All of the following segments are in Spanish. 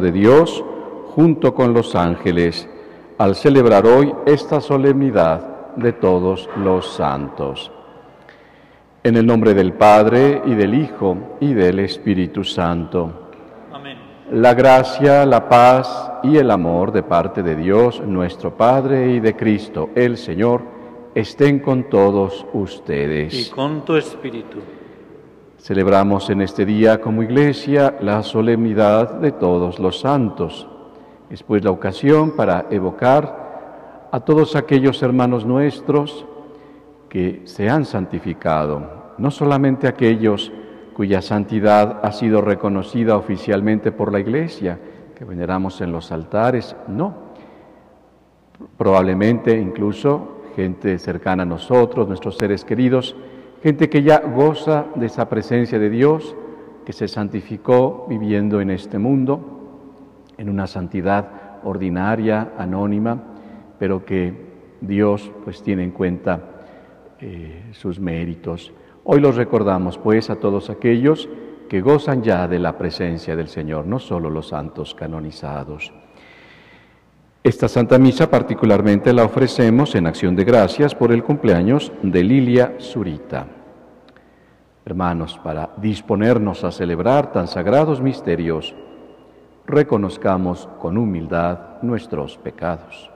de Dios junto con los ángeles al celebrar hoy esta solemnidad de todos los santos. En el nombre del Padre y del Hijo y del Espíritu Santo. Amén. La gracia, la paz y el amor de parte de Dios nuestro Padre y de Cristo el Señor estén con todos ustedes. Y con tu espíritu. Celebramos en este día como iglesia la solemnidad de todos los santos. Es pues la ocasión para evocar a todos aquellos hermanos nuestros que se han santificado, no solamente aquellos cuya santidad ha sido reconocida oficialmente por la iglesia, que veneramos en los altares, no. Probablemente incluso gente cercana a nosotros, nuestros seres queridos, gente que ya goza de esa presencia de Dios, que se santificó viviendo en este mundo, en una santidad ordinaria, anónima, pero que Dios pues tiene en cuenta eh, sus méritos. Hoy los recordamos pues a todos aquellos que gozan ya de la presencia del Señor, no solo los santos canonizados. Esta Santa Misa particularmente la ofrecemos en acción de gracias por el cumpleaños de Lilia Zurita. Hermanos, para disponernos a celebrar tan sagrados misterios, reconozcamos con humildad nuestros pecados.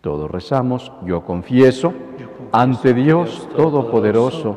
Todos rezamos, yo confieso ante Dios Todopoderoso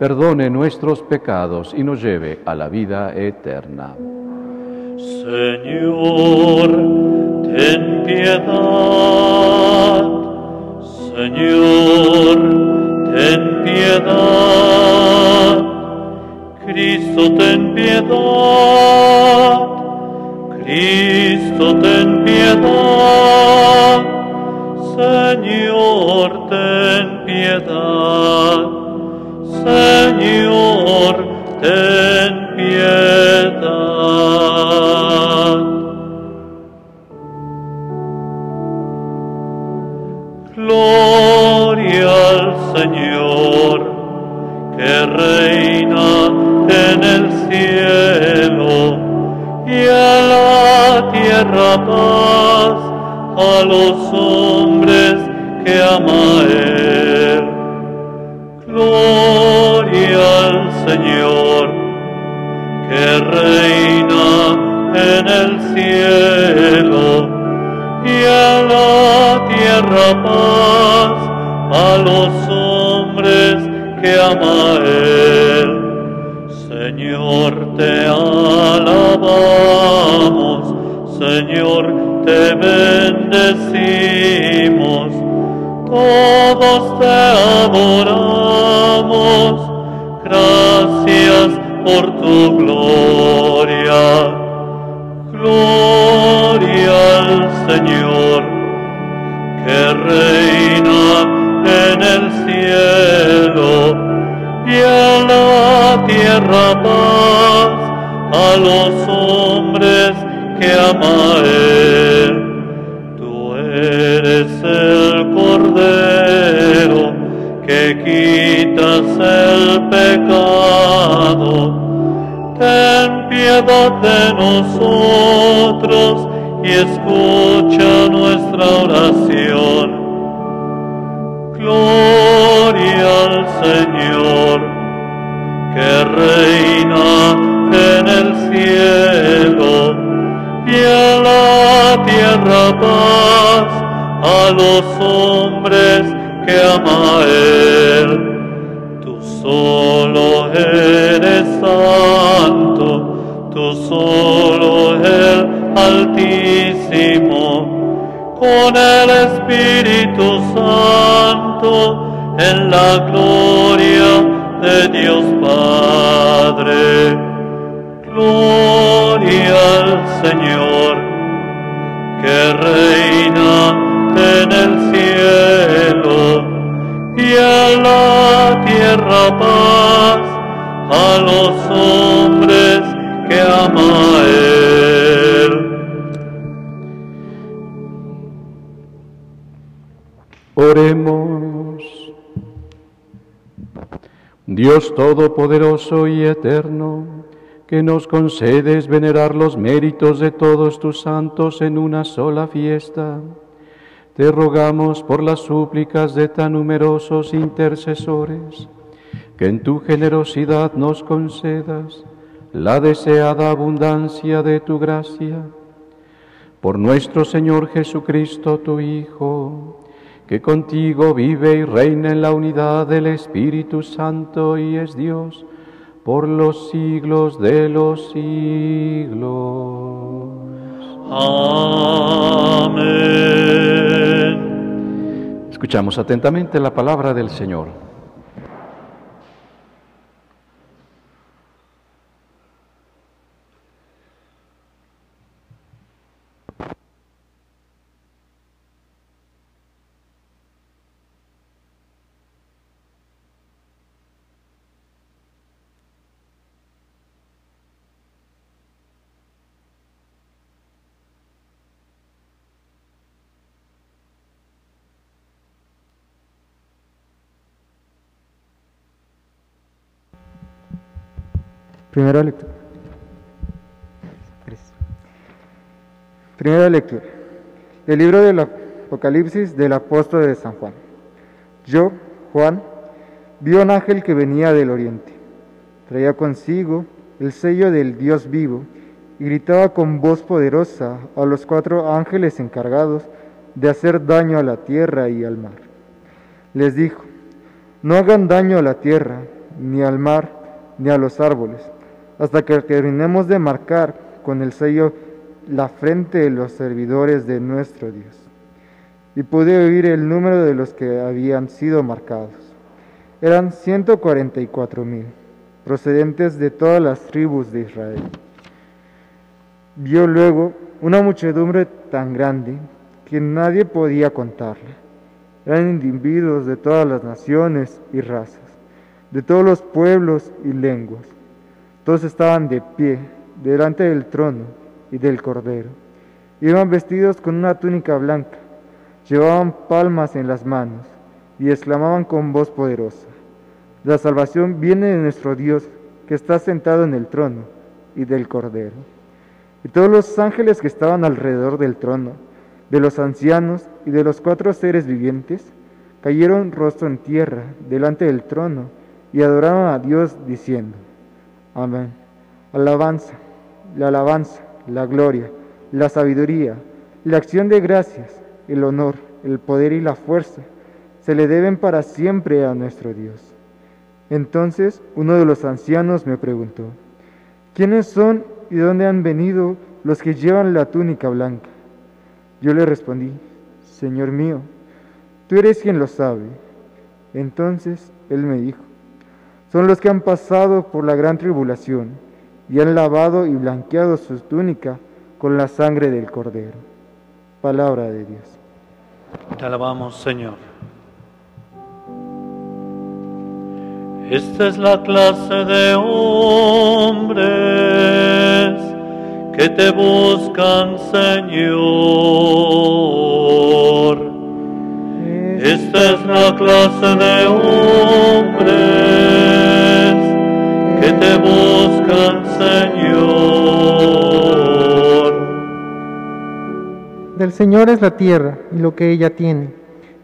perdone nuestros pecados y nos lleve a la vida eterna. Señor, ten piedad. Señor, ten piedad. Cristo, ten piedad. Cristo, ten piedad. Señor, ten piedad. Señor, ten piedad. Gloria al Señor, que reina en el cielo y a la tierra paz a los hombres que ama Él. Gloria al Señor, que reina en el cielo y a la tierra paz a los hombres que ama Él. Señor, te alabamos, Señor, te bendecimos, todos te adoramos, gracias por tu gloria. Gloria al Señor, que reina en el cielo y en la tierra paz a los hombres que ama Él. Tú eres Cordero que quitas el pecado. Ten piedad de nosotros y escucha nuestra oración. Gloria al Señor, que reina en el cielo y en la tierra a los hombres que ama Él. Tú solo eres santo, tú solo el Altísimo, con el Espíritu Santo en la gloria de Dios Padre. Gloria al Señor, que reina en el cielo y a la tierra paz a los hombres que ama Él. Oremos. Dios Todopoderoso y Eterno, que nos concedes venerar los méritos de todos tus santos en una sola fiesta, te rogamos por las súplicas de tan numerosos intercesores, que en tu generosidad nos concedas la deseada abundancia de tu gracia. Por nuestro Señor Jesucristo, tu Hijo, que contigo vive y reina en la unidad del Espíritu Santo y es Dios por los siglos de los siglos. Amén. Escuchamos atentamente la palabra del Señor. Primera lectura. Primera lectura. Del libro del Apocalipsis del apóstol de San Juan. Yo, Juan, vi un ángel que venía del oriente. Traía consigo el sello del Dios vivo y gritaba con voz poderosa a los cuatro ángeles encargados de hacer daño a la tierra y al mar. Les dijo, no hagan daño a la tierra, ni al mar, ni a los árboles hasta que terminemos de marcar con el sello la frente de los servidores de nuestro Dios. Y pude oír el número de los que habían sido marcados. Eran 144 mil, procedentes de todas las tribus de Israel. Vio luego una muchedumbre tan grande que nadie podía contarla. Eran individuos de todas las naciones y razas, de todos los pueblos y lenguas todos estaban de pie delante del trono y del cordero. Iban vestidos con una túnica blanca, llevaban palmas en las manos y exclamaban con voz poderosa, La salvación viene de nuestro Dios que está sentado en el trono y del cordero. Y todos los ángeles que estaban alrededor del trono, de los ancianos y de los cuatro seres vivientes, cayeron rostro en tierra delante del trono y adoraron a Dios diciendo, Amén. Alabanza, la alabanza, la gloria, la sabiduría, la acción de gracias, el honor, el poder y la fuerza se le deben para siempre a nuestro Dios. Entonces uno de los ancianos me preguntó, ¿quiénes son y dónde han venido los que llevan la túnica blanca? Yo le respondí, Señor mío, tú eres quien lo sabe. Entonces él me dijo, son los que han pasado por la gran tribulación y han lavado y blanqueado su túnica con la sangre del Cordero. Palabra de Dios. Te alabamos, Señor. Esta es la clase de hombres que te buscan, Señor. Esta es la clase de hombres que te buscan, Señor. Del Señor es la tierra y lo que ella tiene,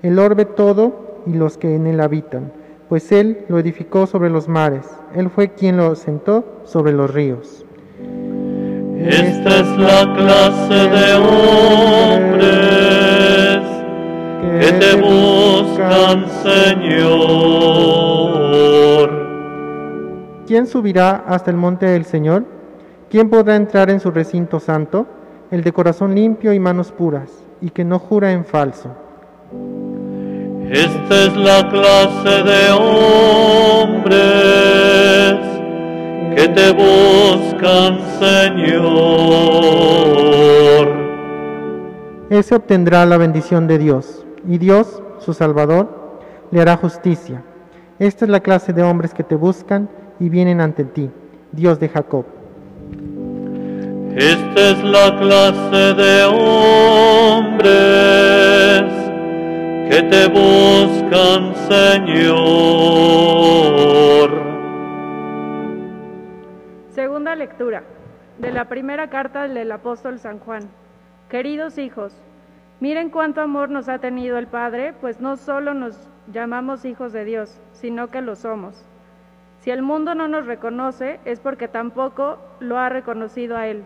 el orbe todo y los que en él habitan, pues Él lo edificó sobre los mares, Él fue quien lo sentó sobre los ríos. Esta es la clase de hombres que te buscan, Señor. ¿Quién subirá hasta el monte del Señor? ¿Quién podrá entrar en su recinto santo? El de corazón limpio y manos puras, y que no jura en falso. Esta es la clase de hombres que te buscan, Señor. Ese obtendrá la bendición de Dios, y Dios, su Salvador, le hará justicia. Esta es la clase de hombres que te buscan y vienen ante ti, Dios de Jacob. Esta es la clase de hombres que te buscan, Señor. Segunda lectura de la primera carta del apóstol San Juan. Queridos hijos, miren cuánto amor nos ha tenido el Padre, pues no solo nos llamamos hijos de Dios, sino que lo somos. Si el mundo no nos reconoce, es porque tampoco lo ha reconocido a Él.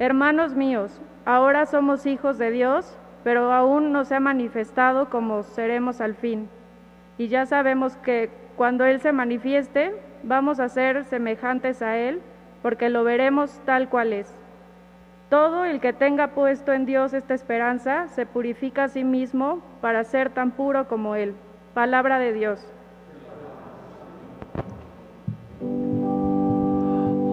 Hermanos míos, ahora somos hijos de Dios, pero aún no se ha manifestado como seremos al fin. Y ya sabemos que cuando Él se manifieste, vamos a ser semejantes a Él, porque lo veremos tal cual es. Todo el que tenga puesto en Dios esta esperanza se purifica a sí mismo para ser tan puro como Él. Palabra de Dios.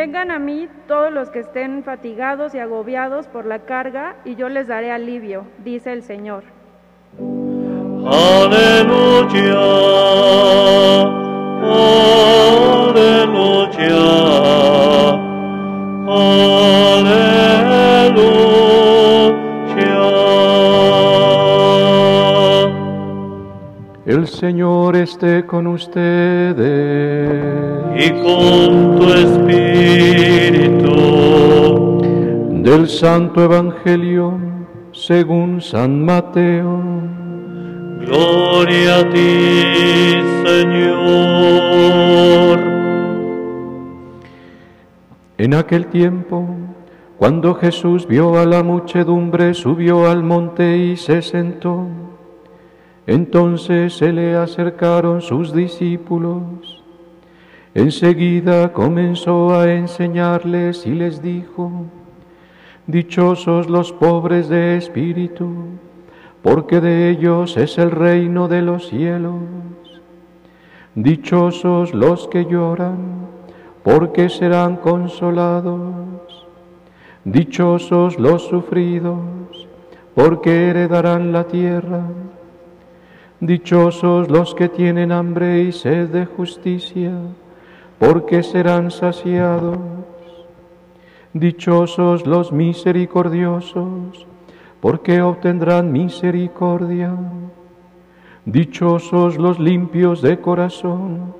Vengan a mí todos los que estén fatigados y agobiados por la carga, y yo les daré alivio, dice el Señor. Aleluya, aleluya, aleluya. El Señor esté con ustedes. Y con tu espíritu, Del Santo Evangelio según San Mateo. gloria a ti, Señor. En aquel tiempo, cuando Jesús vio a la muchedumbre, subió al monte y se sentó. Entonces se le acercaron sus discípulos. Enseguida comenzó a enseñarles y les dijo, Dichosos los pobres de espíritu, porque de ellos es el reino de los cielos. Dichosos los que lloran, porque serán consolados. Dichosos los sufridos, porque heredarán la tierra. Dichosos los que tienen hambre y sed de justicia, porque serán saciados. Dichosos los misericordiosos, porque obtendrán misericordia. Dichosos los limpios de corazón,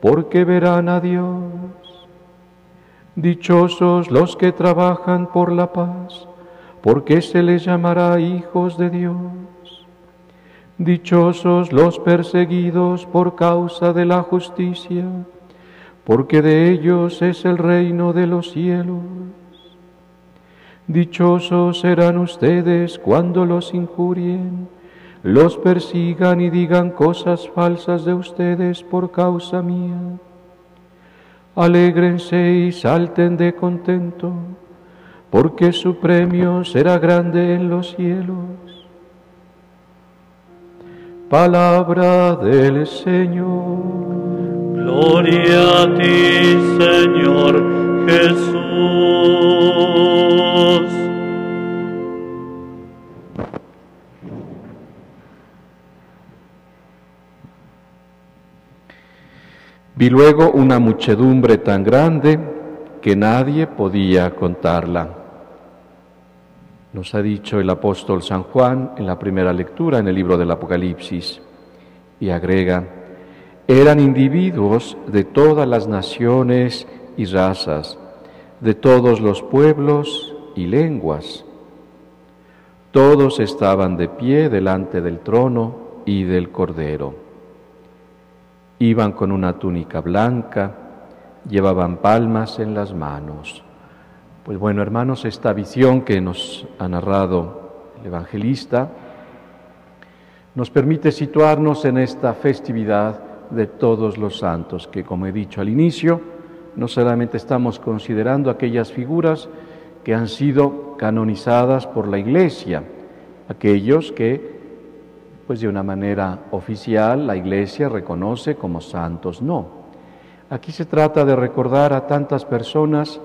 porque verán a Dios. Dichosos los que trabajan por la paz, porque se les llamará hijos de Dios. Dichosos los perseguidos por causa de la justicia, porque de ellos es el reino de los cielos. Dichosos serán ustedes cuando los injurien, los persigan y digan cosas falsas de ustedes por causa mía. Alégrense y salten de contento, porque su premio será grande en los cielos. Palabra del Señor. Gloria a ti, Señor Jesús. Vi luego una muchedumbre tan grande que nadie podía contarla. Nos ha dicho el apóstol San Juan en la primera lectura en el libro del Apocalipsis y agrega, eran individuos de todas las naciones y razas, de todos los pueblos y lenguas. Todos estaban de pie delante del trono y del Cordero. Iban con una túnica blanca, llevaban palmas en las manos, Pues bueno, hermanos, esta visión que nos ha narrado el evangelista nos permite situarnos en esta festividad de todos los santos, que como he dicho al inicio, no solamente estamos considerando aquellas figuras que han sido canonizadas por la Iglesia, aquellos que, pues de una manera oficial, la Iglesia reconoce como santos. No, aquí se trata de recordar a tantas personas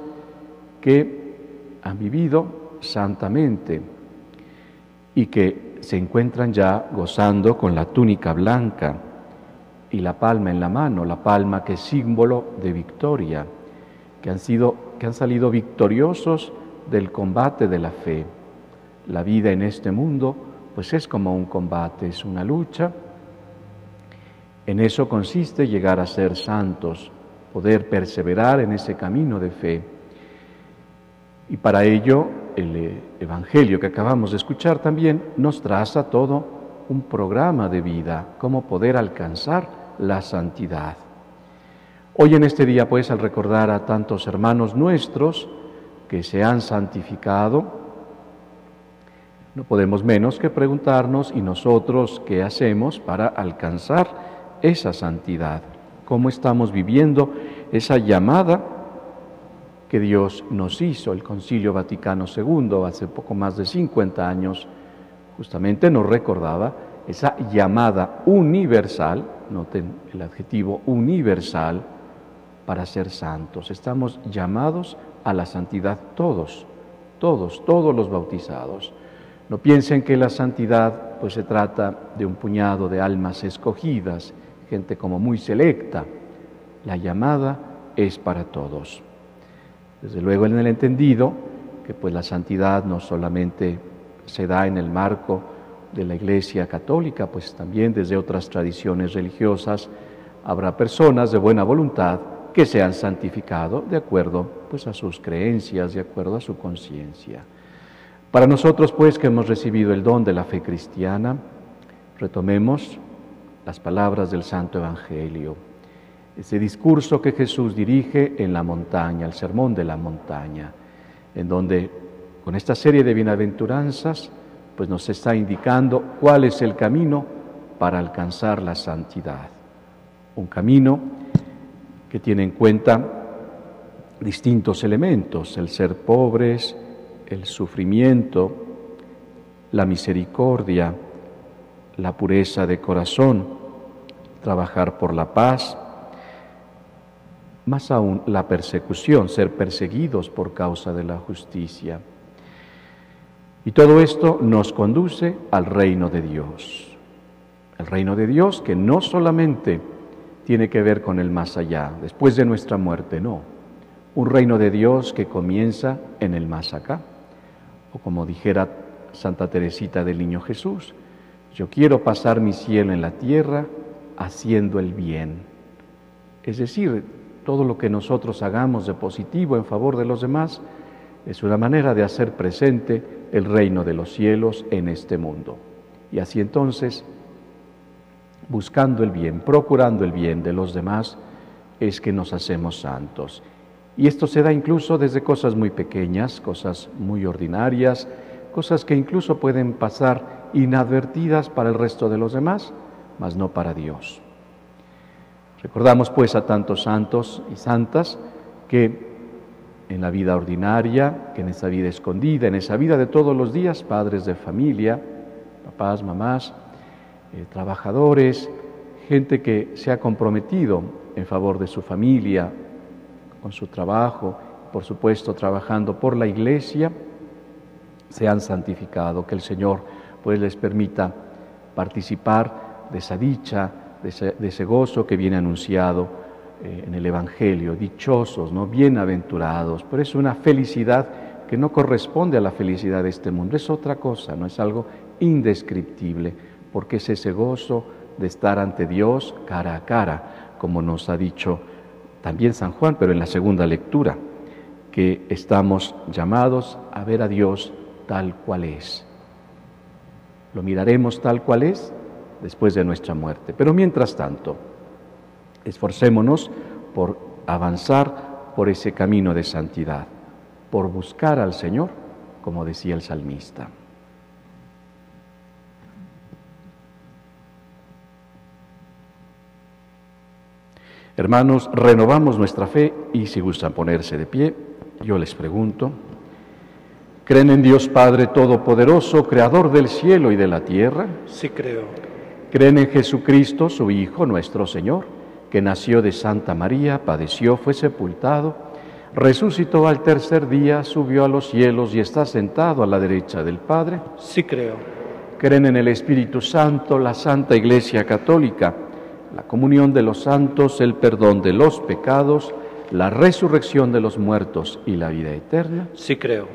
que han vivido santamente y que se encuentran ya gozando con la túnica blanca y la palma en la mano, la palma que es símbolo de victoria, que han, sido, que han salido victoriosos del combate de la fe. La vida en este mundo pues es como un combate, es una lucha. En eso consiste llegar a ser santos, poder perseverar en ese camino de fe. Y para ello el eh, Evangelio que acabamos de escuchar también nos traza todo un programa de vida, cómo poder alcanzar la santidad. Hoy en este día, pues, al recordar a tantos hermanos nuestros que se han santificado, no podemos menos que preguntarnos, ¿y nosotros qué hacemos para alcanzar esa santidad? ¿Cómo estamos viviendo esa llamada que Dios nos hizo? El Concilio Vaticano II, hace poco más de 50 años, justamente nos recordaba esa llamada universal, noten el adjetivo universal, para ser santos. Estamos llamados a la santidad todos, todos, todos los bautizados. No piensen que la santidad pues se trata de un puñado de almas escogidas, gente como muy selecta. La llamada es para todos. Desde luego en el entendido que pues la santidad no solamente se da en el marco de la Iglesia Católica, pues también desde otras tradiciones religiosas habrá personas de buena voluntad que se han santificado de acuerdo pues a sus creencias, de acuerdo a su conciencia. Para nosotros, pues, que hemos recibido el don de la fe cristiana, retomemos las palabras del Santo Evangelio, ese discurso que Jesús dirige en la montaña, el sermón de la montaña, en donde con esta serie de bienaventuranzas, pues nos está indicando cuál es el camino para alcanzar la santidad. Un camino que tiene en cuenta distintos elementos, el ser pobres, el sufrimiento, la misericordia, la pureza de corazón, trabajar por la paz, más aún la persecución, ser perseguidos por causa de la justicia. Y todo esto nos conduce al reino de Dios. El reino de Dios que no solamente tiene que ver con el más allá, después de nuestra muerte, no. Un reino de Dios que comienza en el más acá o como dijera Santa Teresita del Niño Jesús, yo quiero pasar mi cielo en la tierra haciendo el bien. Es decir, todo lo que nosotros hagamos de positivo en favor de los demás es una manera de hacer presente el reino de los cielos en este mundo. Y así entonces, buscando el bien, procurando el bien de los demás, es que nos hacemos santos. Y esto se da incluso desde cosas muy pequeñas, cosas muy ordinarias, cosas que incluso pueden pasar inadvertidas para el resto de los demás, mas no para Dios. Recordamos pues a tantos santos y santas que en la vida ordinaria, que en esa vida escondida, en esa vida de todos los días, padres de familia, papás, mamás, eh, trabajadores, gente que se ha comprometido en favor de su familia, con su trabajo, por supuesto trabajando por la iglesia, se han santificado, que el Señor pues les permita participar de esa dicha, de ese, gozo que viene anunciado eh, en el Evangelio, dichosos, ¿no? bienaventurados, pero es una felicidad que no corresponde a la felicidad de este mundo, es otra cosa, no es algo indescriptible, porque es ese gozo de estar ante Dios cara a cara, como nos ha dicho también San Juan, pero en la segunda lectura, que estamos llamados a ver a Dios tal cual es. Lo miraremos tal cual es después de nuestra muerte. Pero mientras tanto, esforcémonos por avanzar por ese camino de santidad, por buscar al Señor, como decía el salmista. Hermanos, renovamos nuestra fe y si gustan ponerse de pie, yo les pregunto, ¿creen en Dios Padre Todopoderoso, Creador del cielo y de la tierra? Sí creo. ¿Creen en Jesucristo, su Hijo, nuestro Señor, que nació de Santa María, padeció, fue sepultado, resucitó al tercer día, subió a los cielos y está sentado a la derecha del Padre? Sí creo. ¿Creen en el Espíritu Santo, la Santa Iglesia Católica? la comunión de los santos, el perdón de los pecados, la resurrección de los muertos y la vida eterna? Sí creo.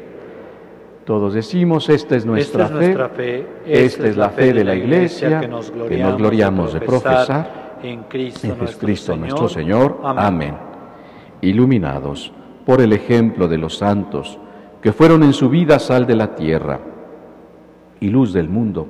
Todos decimos, esta es nuestra, esta fe, es nuestra fe, esta es la fe de la Iglesia, que nos gloriamos, de profesar en Cristo, en nuestro, Cristo Señor. nuestro Señor. Amén. Amén. Iluminados por el ejemplo de los santos, que fueron en su vida sal de la tierra y luz del mundo,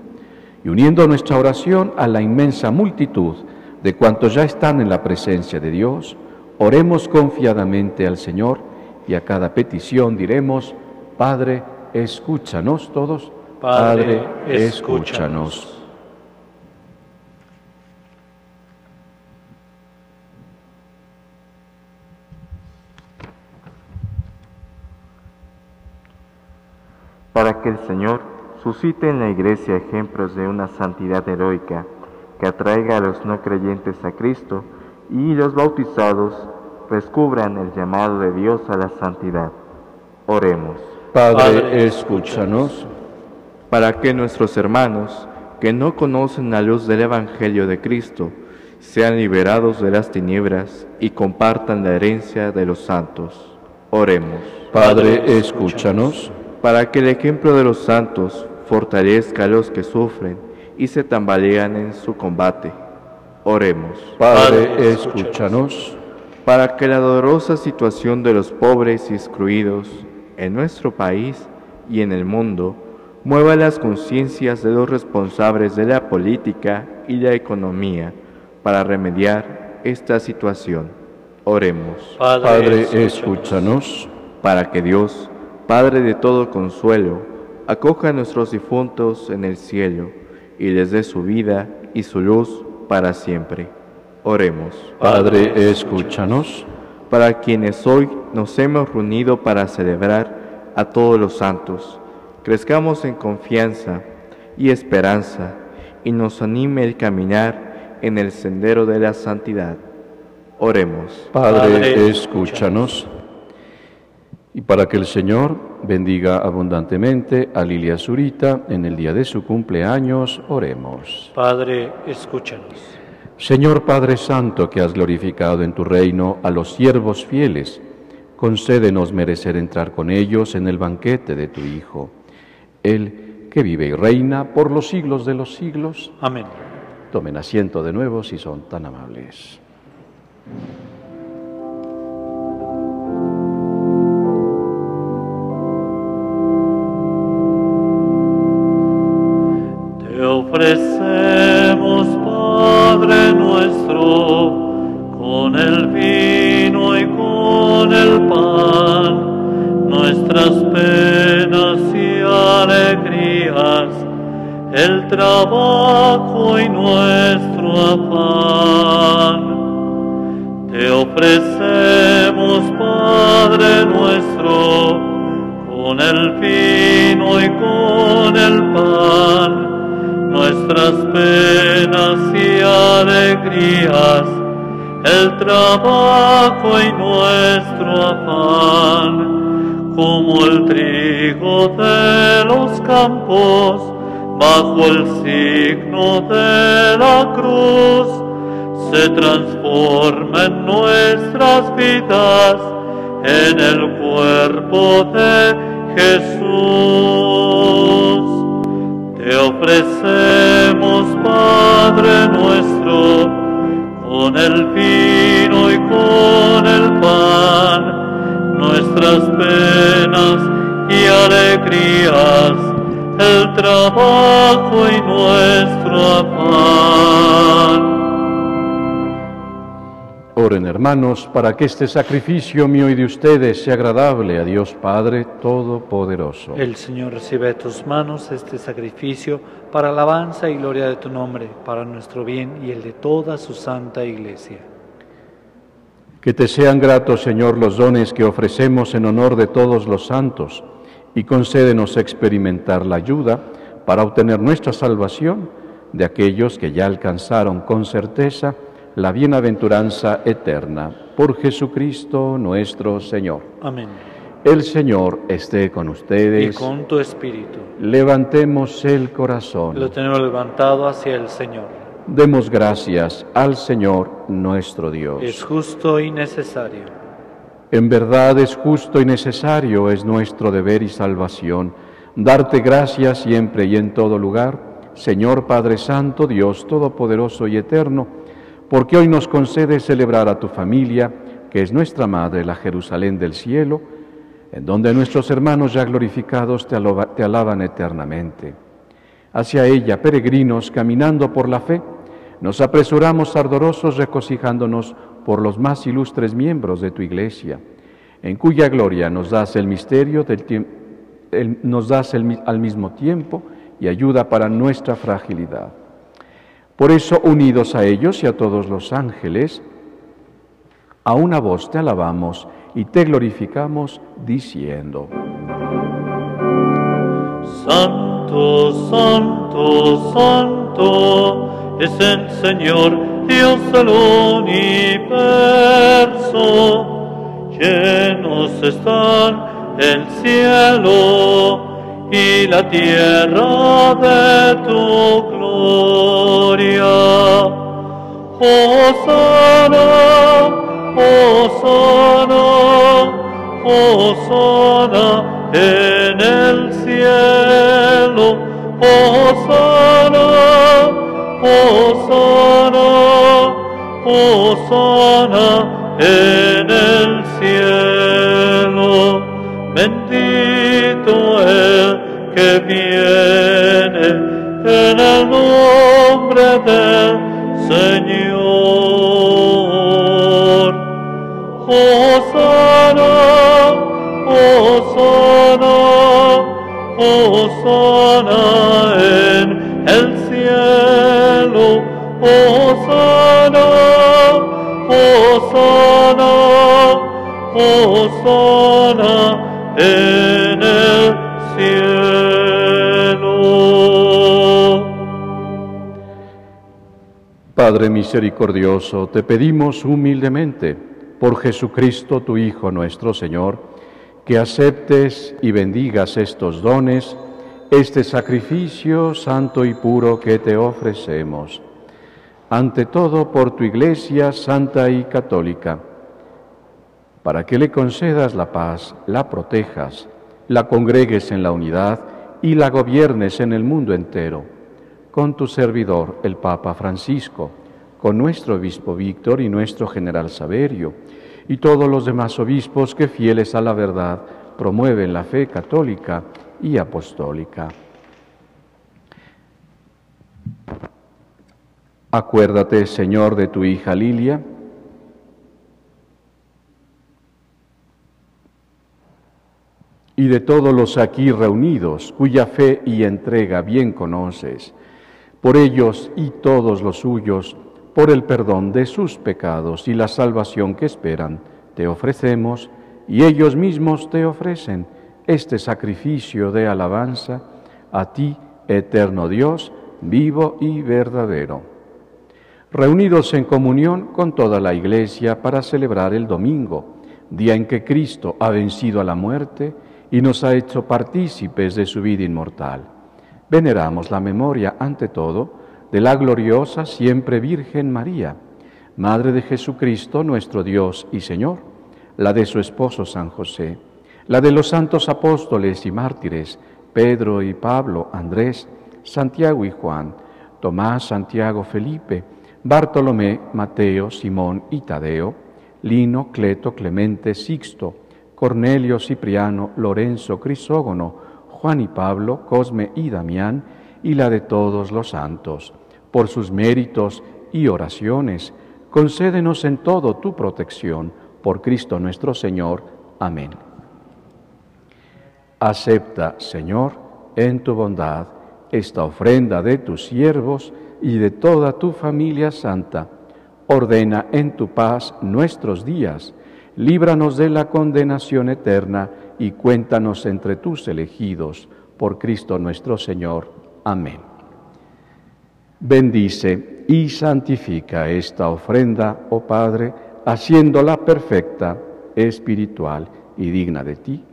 y uniendo nuestra oración a la inmensa multitud de cuantos ya están en la presencia de Dios, oremos confiadamente al Señor y a cada petición diremos, Padre, escúchanos todos, Padre, escúchanos. Para que el Señor suscite en la Iglesia ejemplos de una santidad heroica que atraiga a los no creyentes a Cristo y los bautizados descubran el llamado de Dios a la santidad. Oremos. Padre, Padre, escúchanos. Para que nuestros hermanos que no conocen la luz del Evangelio de Cristo sean liberados de las tinieblas y compartan la herencia de los santos. Oremos. Padre, escúchanos. Para que el ejemplo de los santos fortalezca a los que sufren y se tambalean en su combate. Oremos. Padre, Padre, escúchanos. Para que la dolorosa situación de los pobres y excluidos en nuestro país y en el mundo mueva las conciencias de los responsables de la política y la economía para remediar esta situación. Oremos. Padre, escúchanos. Para que Dios, Padre de todo consuelo, acoja a nuestros difuntos en el cielo y les dé su vida y su luz para siempre. Oremos. Padre, escúchanos. Para quienes hoy nos hemos reunido para celebrar a todos los santos, crezcamos en confianza y esperanza y nos anime el caminar en el sendero de la santidad. Oremos. Padre, Padre, escúchanos. Y para que el Señor bendiga abundantemente a Lilia Zurita en el día de su cumpleaños, oremos. Padre, escúchanos. Señor Padre Santo, que has glorificado en tu reino a los siervos fieles, concédenos merecer entrar con ellos en el banquete de tu Hijo, Él que vive y reina por los siglos de los siglos. Amén. Tomen asiento de nuevo si son tan amables. Ofrecemos, Padre nuestro, con el vino y con el pan, nuestras penas y alegrías, el trabajo y nuestro afán. Te ofrecemos, Padre nuestro, con el vino y con el pan, nuestras penas y alegrías, el trabajo y nuestro afán, como el trigo de los campos, bajo el signo de la cruz, se transforma en nuestras vidas en el cuerpo de Jesús. Te ofrecemos, Padre nuestro, con el vino y con el pan, nuestras penas y alegrías, el trabajo y nuestro afán. Oren hermanos para que este sacrificio mío y de ustedes sea agradable a Dios Padre Todopoderoso. El Señor recibe de tus manos este sacrificio para alabanza y gloria de tu nombre, para nuestro bien y el de toda su santa iglesia. Que te sean gratos, Señor, los dones que ofrecemos en honor de todos los santos y concédenos experimentar la ayuda para obtener nuestra salvación de aquellos que ya alcanzaron con certeza la bienaventuranza eterna. Por Jesucristo nuestro Señor. Amén. El Señor esté con Y ustedes. con tu espíritu. Levantemos el corazón. Lo tenemos levantado hacia el Señor. Demos gracias al Señor nuestro Dios. Es justo y necesario. En verdad es justo y necesario, es nuestro deber y salvación, darte gracias siempre y en todo lugar, Señor Padre Santo, Dios Todopoderoso y Eterno, porque hoy nos concedes celebrar a tu familia, que es nuestra Madre, la Jerusalén del cielo, en donde nuestros hermanos ya glorificados te, alaban eternamente. Hacia ella, peregrinos, caminando por la fe, nos apresuramos ardorosos regocijándonos por los más ilustres miembros de tu iglesia, en cuya gloria nos das el misterio del el- nos das el al mismo tiempo y ayuda para nuestra fragilidad. Por eso, unidos a ellos y a todos los ángeles, a una voz te alabamos y te glorificamos diciendo. Santo, santo, santo es el Señor Dios del universo. Llenos están el cielo y la tierra de tu gloria. Hosanna, Hosanna, Hosanna en el cielo. Hosanna, Hosanna, Hosanna en el cielo. Bendito el que viene en el nombre del Señor. Hosanna, Hosanna, Hosanna en el cielo. Hosanna, Hosanna, Hosanna en el cielo. Padre misericordioso, te pedimos humildemente, por Jesucristo tu Hijo nuestro Señor, que aceptes y bendigas estos dones, este sacrificio santo y puro que te ofrecemos. Ante todo por tu Iglesia santa y católica, para que le concedas la paz, la protejas, la congregues en la unidad y la gobiernes en el mundo entero con tu servidor, el Papa Francisco, con nuestro obispo Víctor y nuestro general Saverio, y todos los demás obispos que fieles a la verdad promueven la fe católica y apostólica. Acuérdate, Señor, de tu hija Lilia, y de todos los aquí reunidos, cuya fe y entrega bien conoces, por ellos y todos los suyos, por el perdón de sus pecados y la salvación que esperan, te ofrecemos y ellos mismos te ofrecen este sacrificio de alabanza a ti, eterno Dios, vivo y verdadero. Reunidos en comunión con toda la Iglesia para celebrar el domingo, día en que Cristo ha vencido a la muerte y nos ha hecho partícipes de su vida inmortal. Veneramos la memoria, ante todo, de la gloriosa siempre Virgen María, Madre de Jesucristo, nuestro Dios y Señor, la de su esposo San José, la de los santos apóstoles y mártires, Pedro y Pablo, Andrés, Santiago y Juan, Tomás, Santiago, Felipe, Bartolomé, Mateo, Simón y Tadeo, Lino, Cleto, Clemente, Sixto, Cornelio, Cipriano, Lorenzo, Crisógono, Juan y Pablo, Cosme y Damián, y la de todos los santos, por sus méritos y oraciones, concédenos en todo tu protección, por Cristo nuestro Señor. Amén. Acepta, Señor, en tu bondad esta ofrenda de tus siervos y de toda tu familia santa. Ordena en tu paz nuestros días, líbranos de la condenación eterna y cuéntanos entre tus elegidos, por Cristo nuestro Señor. Amén. Bendice y santifica esta ofrenda, oh Padre, haciéndola perfecta, espiritual y digna de ti,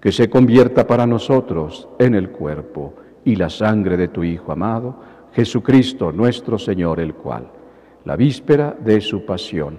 que se convierta para nosotros en el cuerpo y la sangre de tu Hijo amado, Jesucristo nuestro Señor, el cual, la víspera de su pasión,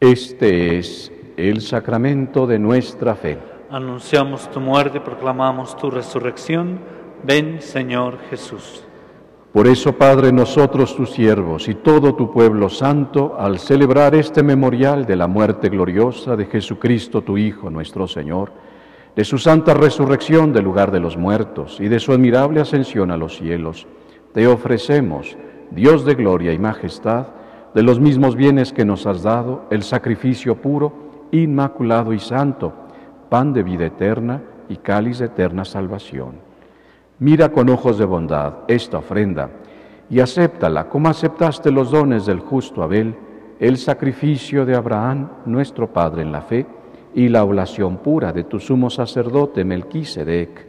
Este es el sacramento de nuestra fe. Anunciamos tu muerte, proclamamos tu resurrección. Ven, Señor Jesús. Por eso, Padre, nosotros tus siervos y todo tu pueblo santo, al celebrar este memorial de la muerte gloriosa de Jesucristo, tu Hijo, nuestro Señor, de su santa resurrección del lugar de los muertos y de su admirable ascensión a los cielos, te ofrecemos, Dios de gloria y majestad, de los mismos bienes que nos has dado, el sacrificio puro, inmaculado y santo, pan de vida eterna y cáliz de eterna salvación. Mira con ojos de bondad esta ofrenda y acéptala como aceptaste los dones del justo Abel, el sacrificio de Abraham, nuestro Padre en la fe, y la oblación pura de tu sumo sacerdote Melquisedec.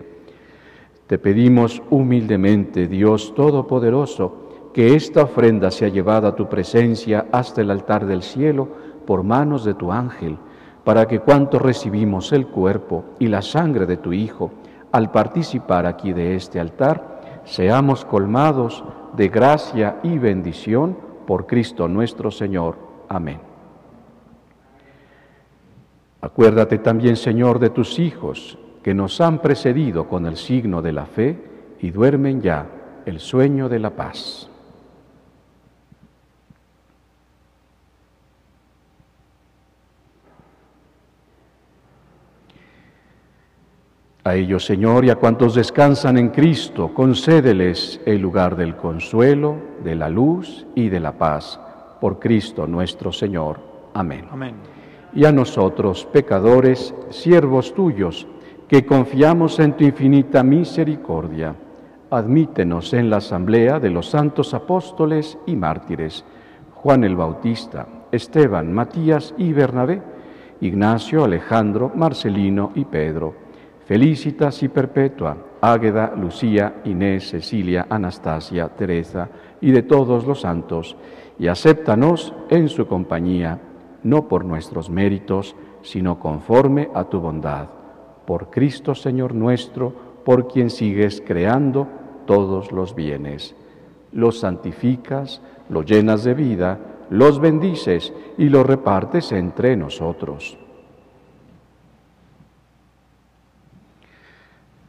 Te pedimos humildemente, Dios Todopoderoso, que esta ofrenda sea llevada a tu presencia hasta el altar del cielo por manos de tu ángel, para que cuanto recibimos el cuerpo y la sangre de tu Hijo, al participar aquí de este altar, seamos colmados de gracia y bendición por Cristo nuestro Señor. Amén. Acuérdate también, Señor, de tus hijos que nos han precedido con el signo de la fe y duermen ya el sueño de la paz. A ellos, Señor, y a cuantos descansan en Cristo, concédeles el lugar del consuelo, de la luz y de la paz. Por Cristo nuestro Señor. Amén. Amén. Y a nosotros, pecadores, siervos tuyos, que confiamos en tu infinita misericordia, admítenos en la asamblea de los santos apóstoles y mártires, Juan el Bautista, Esteban, Matías y Bernabé, Ignacio, Alejandro, Marcelino y Pedro Felicitas y Perpetua, Águeda, Lucía, Inés, Cecilia, Anastasia, Teresa y de todos los santos, y acéptanos en su compañía, no por nuestros méritos, sino conforme a tu bondad. Por Cristo Señor nuestro, por quien sigues creando todos los bienes. Los santificas, los llenas de vida, los bendices y los repartes entre nosotros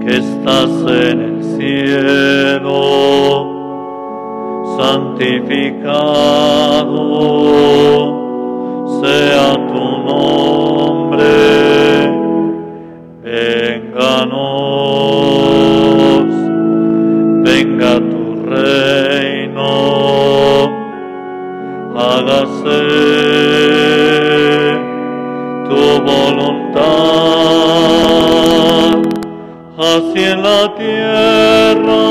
que estás en el cielo, santificado sea tu nombre, así en la tierra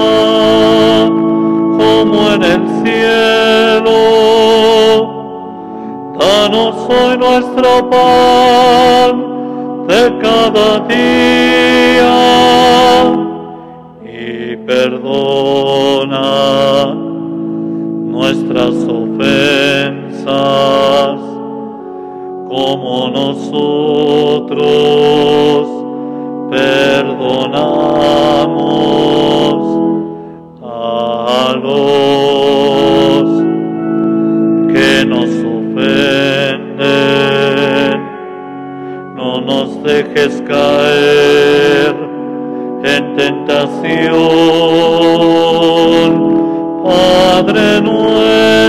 como en el cielo. Danos hoy nuestro pan de cada día y perdona nuestras ofensas como nosotros perdonamos a los que nos ofenden. No nos dejes caer en tentación, Padre nuestro,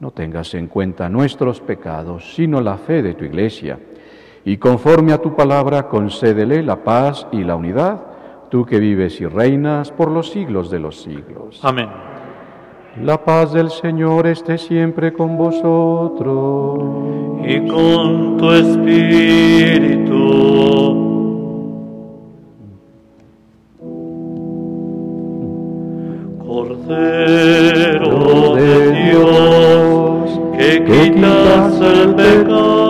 no tengas en cuenta nuestros pecados, sino la fe de tu iglesia, y conforme a tu palabra concédele la paz y la unidad, tú que vives y reinas por los siglos de los siglos. Amén. La paz del Señor esté siempre con vosotros. Y con tu espíritu. Cordero quitas el pecado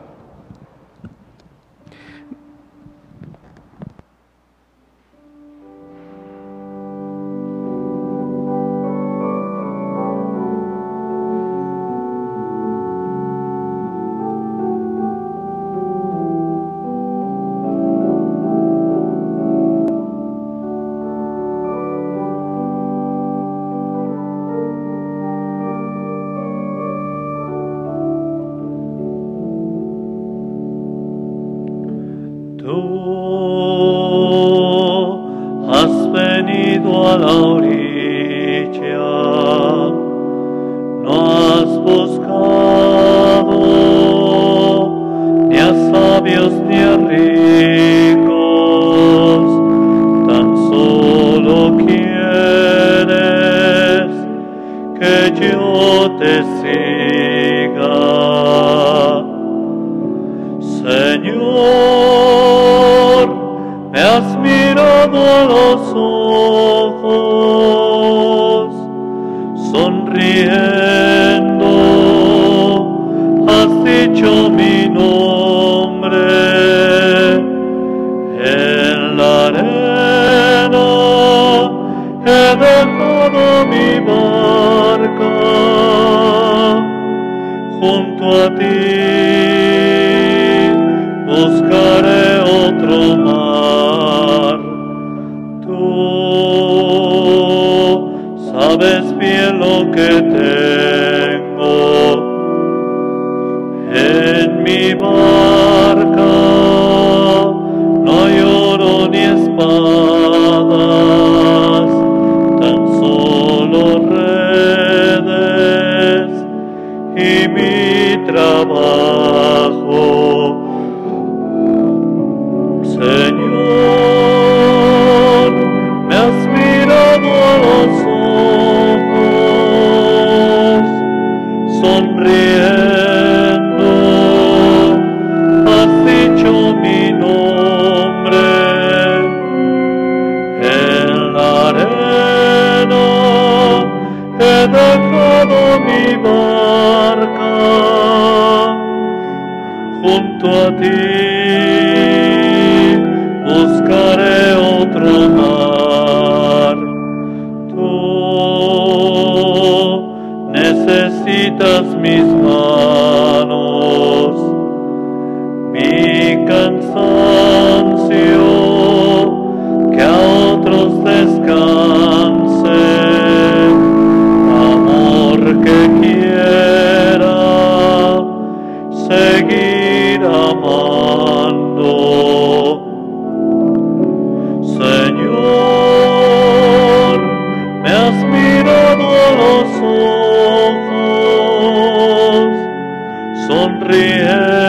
en mi barca. No lloro ni espanto قدرها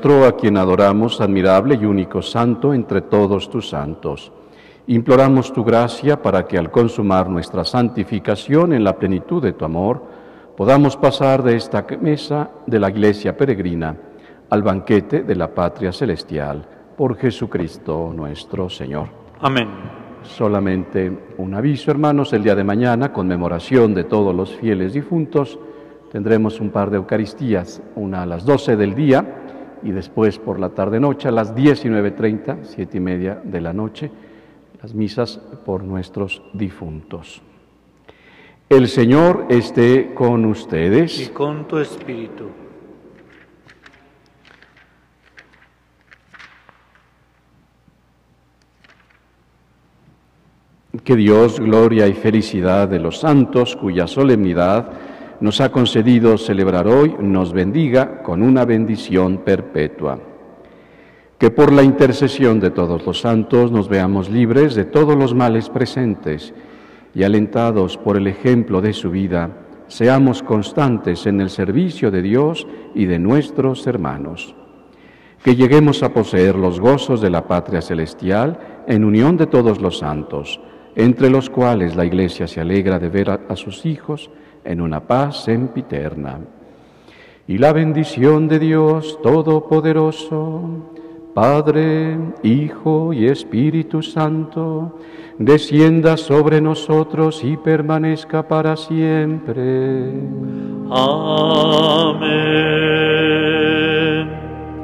nuestro, a quien adoramos, admirable y único santo entre todos tus santos, imploramos tu gracia para que al consumar nuestra santificación en la plenitud de tu amor, podamos pasar de esta mesa de la iglesia peregrina al banquete de la patria celestial, por Jesucristo nuestro Señor. Amén. Solamente un aviso, hermanos, el día de mañana, conmemoración de todos los fieles difuntos, tendremos un par de Eucaristías, una a las 12 del día y después por la tarde-noche a las 19.30, siete y media de la noche, las misas por nuestros difuntos. El Señor esté con Y ustedes. con tu espíritu. Que Dios, gloria y felicidad de los santos, cuya solemnidad nos ha concedido celebrar hoy, nos bendiga con una bendición perpetua. Que por la intercesión de todos los santos nos veamos libres de todos los males presentes y alentados por el ejemplo de su vida, seamos constantes en el servicio de Dios y de nuestros hermanos. Que lleguemos a poseer los gozos de la patria celestial en unión de todos los santos, entre los cuales la Iglesia se alegra de ver a, a sus hijos en una paz sempiterna. Y la bendición de Dios Todopoderoso, Padre, Hijo y Espíritu Santo, descienda sobre nosotros y permanezca para siempre. Amén.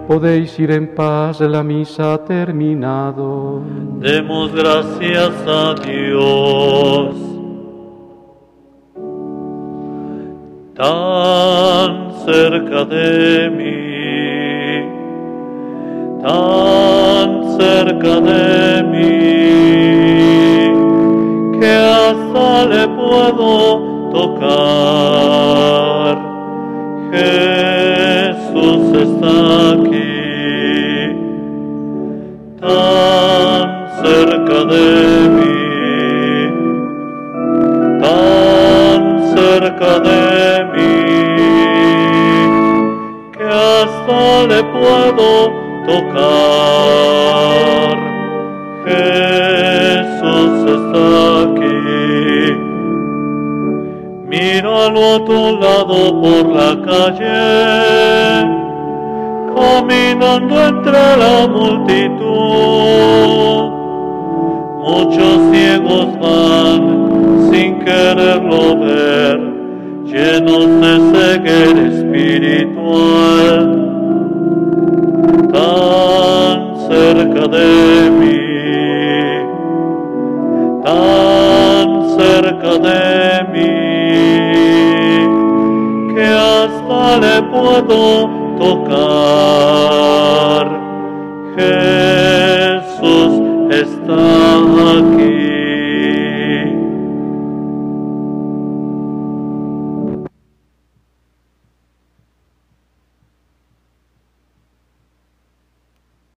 Podéis ir en paz, la misa ha terminado. Demos gracias a Dios. Tan cerca de mí, tan cerca de mí,